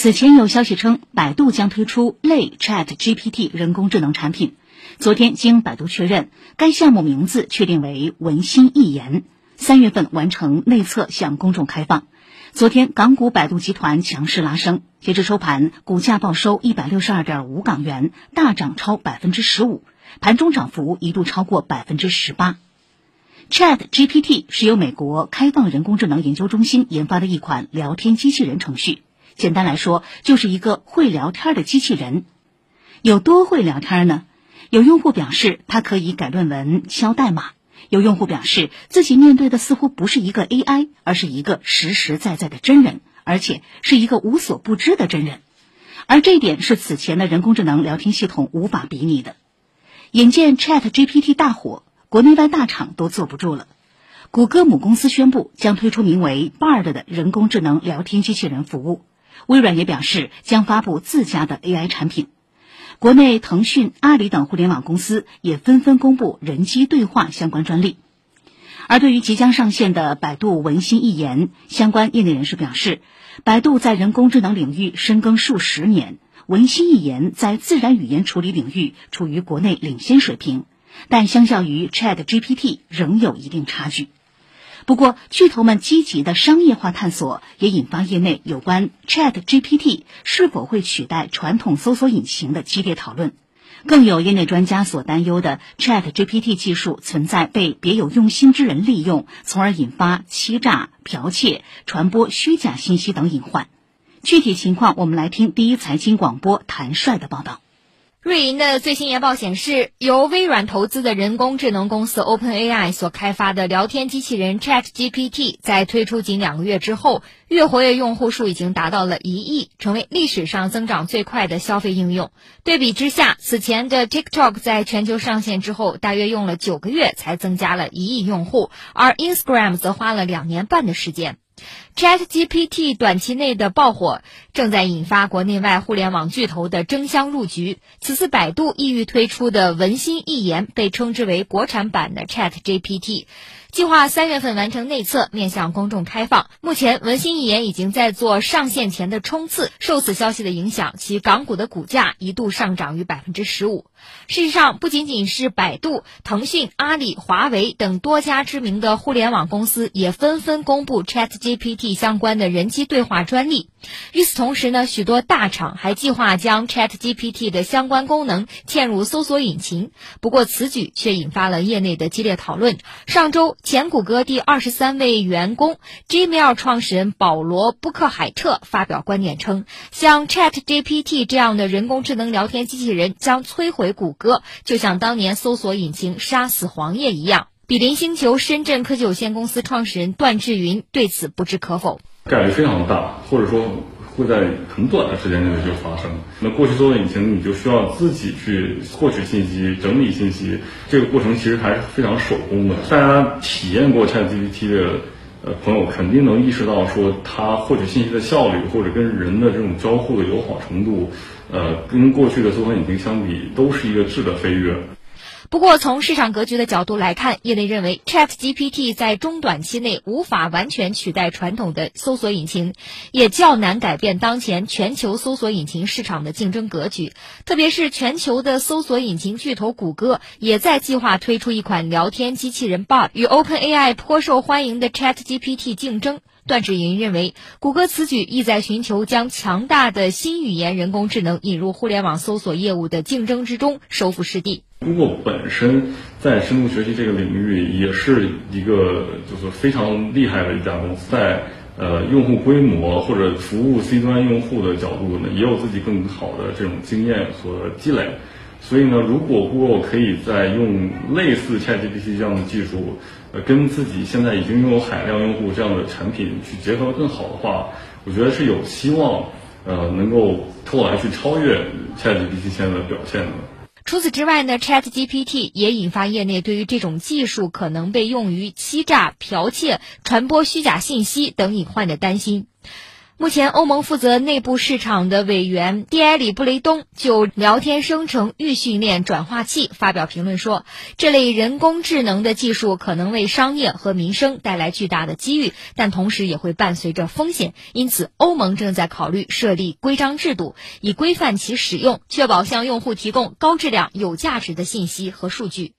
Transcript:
此前有消息称，百度将推出类 Chat GPT 人工智能产品。昨天，经百度确认，该项目名字确定为文心一言，三月份完成内测向公众开放。昨天，港股百度集团强势拉升，截至收盘，股价报收一百六十二点五港元，大涨超百分之十五，盘中涨幅一度超过百分之十八。Chat GPT 是由美国开放人工智能研究中心研发的一款聊天机器人程序，简单来说，就是一个会聊天的机器人。有多会聊天呢？有用户表示，它可以改论文、敲代码；有用户表示，自己面对的似乎不是一个 AI，而是一个实实在在的真人，而且是一个无所不知的真人。而这一点是此前的人工智能聊天系统无法比拟的。眼见 Chat GPT 大火，国内外大厂都坐不住了。谷歌母公司宣布将推出名为 Bard 的人工智能聊天机器人服务，微软也表示将发布自家的 AI 产品。国内腾讯、阿里等互联网公司也纷纷公布人机对话相关专利。而对于即将上线的百度文心一言，相关业内人士表示，百度在人工智能领域深耕数十年，文心一言在自然语言处理领域处于国内领先水平，但相较于 Chat GPT 仍有一定差距。不过，巨头们积极的商业化探索也引发业内有关 Chat GPT 是否会取代传统搜索引擎的激烈讨论。更有业内专家所担忧的 Chat GPT 技术存在被别有用心之人利用，从而引发欺诈、剽窃、传播虚假信息等隐患。具体情况，我们来听第一财经广播谭帅的报道。瑞银的最新研报显示，由微软投资的人工智能公司 OpenAI 所开发的聊天机器人 ChatGPT，在推出仅两个月之后，月活跃用户数已经达到了一亿，成为历史上增长最快的消费应用。对比之下，此前的 TikTok 在全球上线之后，大约用了九个月才增加了一亿用户，而 Instagram 则花了两年半的时间。ChatGPT 短期内的爆火，正在引发国内外互联网巨头的争相入局。此次百度意欲推出的文心一言，被称之为国产版的 ChatGPT。计划三月份完成内测，面向公众开放。目前，文心一言已经在做上线前的冲刺。受此消息的影响，其港股的股价一度上涨逾百分之十五。事实上，不仅仅是百度、腾讯、阿里、华为等多家知名的互联网公司，也纷纷公布 ChatGPT 相关的人机对话专利。与此同时呢，许多大厂还计划将 ChatGPT 的相关功能嵌入搜索引擎。不过，此举却引发了业内的激烈讨论。上周，前谷歌第二十三位员工、Gmail 创始人保罗·布克海特发表观点称，像 ChatGPT 这样的人工智能聊天机器人将摧毁谷歌，就像当年搜索引擎杀死黄页一样。比邻星球深圳科技有限公司创始人段志云对此不置可否，概率非常大，或者说会在很短的时间内就发生。那过去搜索引擎你就需要自己去获取信息、整理信息，这个过程其实还是非常手工的。大家体验过 ChatGPT 的呃朋友肯定能意识到，说它获取信息的效率或者跟人的这种交互的友好程度，呃，跟过去的搜索引擎相比，都是一个质的飞跃。不过，从市场格局的角度来看，业内认为 ChatGPT 在中短期内无法完全取代传统的搜索引擎，也较难改变当前全球搜索引擎市场的竞争格局。特别是全球的搜索引擎巨头谷歌也在计划推出一款聊天机器人 Bard，与 OpenAI 颇受欢迎的 ChatGPT 竞争。段志云认为，谷歌此举意在寻求将强大的新语言人工智能引入互联网搜索业务的竞争之中，收复失地。Google 本身在深度学习这个领域也是一个就是非常厉害的一家公司，在呃用户规模或者服务 C 端用户的角度呢，也有自己更好的这种经验和积累。所以呢，如果 Google 可以在用类似 ChatGPT 这样的技术，呃，跟自己现在已经拥有海量用户这样的产品去结合更好的话，我觉得是有希望，呃，能够后来去超越 ChatGPT 现在的表现的。除此之外呢，ChatGPT 也引发业内对于这种技术可能被用于欺诈、剽窃、传播虚假信息等隐患的担心。目前，欧盟负责内部市场的委员蒂埃里·布雷东就聊天生成预训练转化器发表评论说，这类人工智能的技术可能为商业和民生带来巨大的机遇，但同时也会伴随着风险。因此，欧盟正在考虑设立规章制度，以规范其使用，确保向用户提供高质量、有价值的信息和数据。